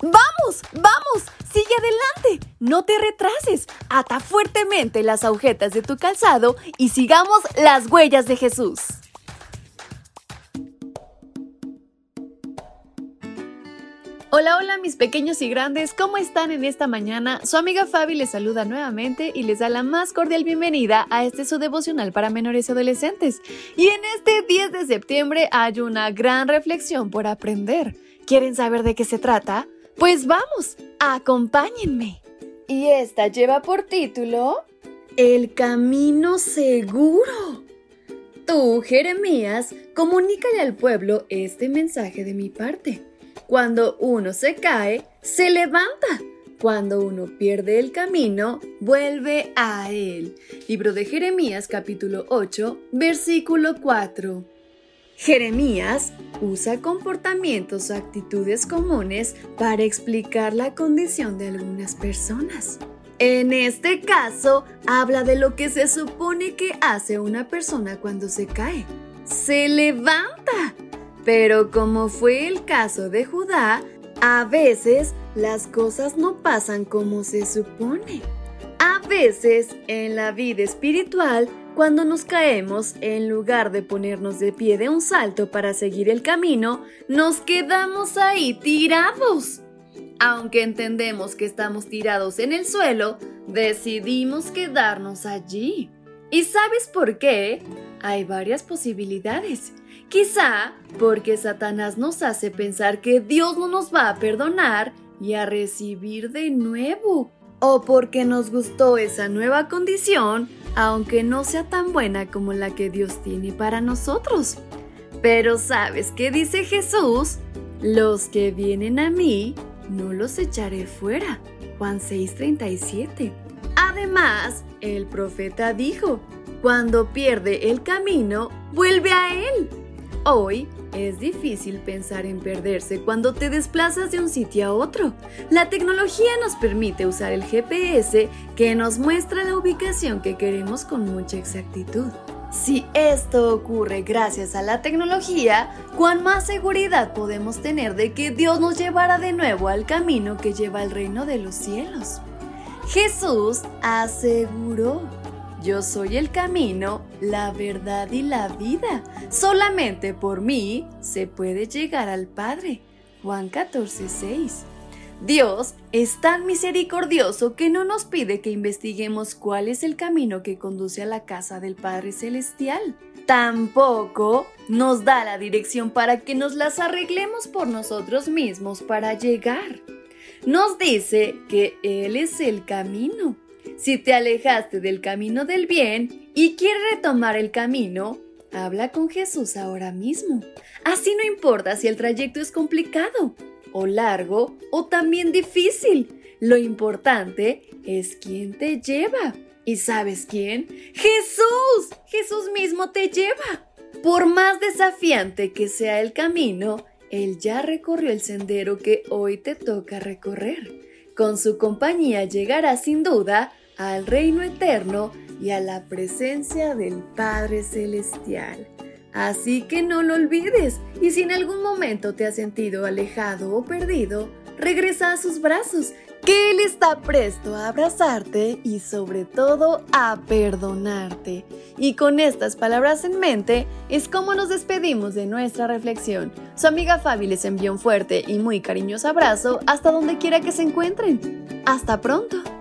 Vamos, vamos, sigue adelante. No te retrases. Ata fuertemente las agujetas de tu calzado y sigamos las huellas de Jesús. Hola, hola mis pequeños y grandes, ¿cómo están en esta mañana? Su amiga Fabi les saluda nuevamente y les da la más cordial bienvenida a este su devocional para menores y adolescentes. Y en este 10 de septiembre hay una gran reflexión por aprender. ¿Quieren saber de qué se trata? Pues vamos, acompáñenme. Y esta lleva por título El camino seguro. Tú, Jeremías, comunícale al pueblo este mensaje de mi parte. Cuando uno se cae, se levanta. Cuando uno pierde el camino, vuelve a él. Libro de Jeremías capítulo 8, versículo 4. Jeremías usa comportamientos o actitudes comunes para explicar la condición de algunas personas. En este caso, habla de lo que se supone que hace una persona cuando se cae. Se levanta pero como fue el caso de Judá, a veces las cosas no pasan como se supone. A veces en la vida espiritual, cuando nos caemos, en lugar de ponernos de pie de un salto para seguir el camino, nos quedamos ahí tirados. Aunque entendemos que estamos tirados en el suelo, decidimos quedarnos allí. ¿Y sabes por qué? Hay varias posibilidades. Quizá porque Satanás nos hace pensar que Dios no nos va a perdonar y a recibir de nuevo. O porque nos gustó esa nueva condición, aunque no sea tan buena como la que Dios tiene para nosotros. Pero ¿sabes qué dice Jesús? Los que vienen a mí, no los echaré fuera. Juan 6:37. Además, el profeta dijo, cuando pierde el camino, vuelve a él. Hoy es difícil pensar en perderse cuando te desplazas de un sitio a otro. La tecnología nos permite usar el GPS que nos muestra la ubicación que queremos con mucha exactitud. Si esto ocurre gracias a la tecnología, ¿cuán más seguridad podemos tener de que Dios nos llevará de nuevo al camino que lleva al reino de los cielos? Jesús aseguró yo soy el camino, la verdad y la vida. Solamente por mí se puede llegar al Padre. Juan 14, 6. Dios es tan misericordioso que no nos pide que investiguemos cuál es el camino que conduce a la casa del Padre Celestial. Tampoco nos da la dirección para que nos las arreglemos por nosotros mismos para llegar. Nos dice que Él es el camino si te alejaste del camino del bien y quieres retomar el camino, habla con Jesús ahora mismo. Así no importa si el trayecto es complicado, o largo, o también difícil. Lo importante es quién te lleva. ¿Y sabes quién? Jesús. Jesús mismo te lleva. Por más desafiante que sea el camino, Él ya recorrió el sendero que hoy te toca recorrer. Con su compañía llegará sin duda al reino eterno y a la presencia del Padre Celestial. Así que no lo olvides y si en algún momento te has sentido alejado o perdido, regresa a sus brazos, que Él está presto a abrazarte y sobre todo a perdonarte. Y con estas palabras en mente es como nos despedimos de nuestra reflexión. Su amiga Fabi les envió un fuerte y muy cariñoso abrazo hasta donde quiera que se encuentren. Hasta pronto.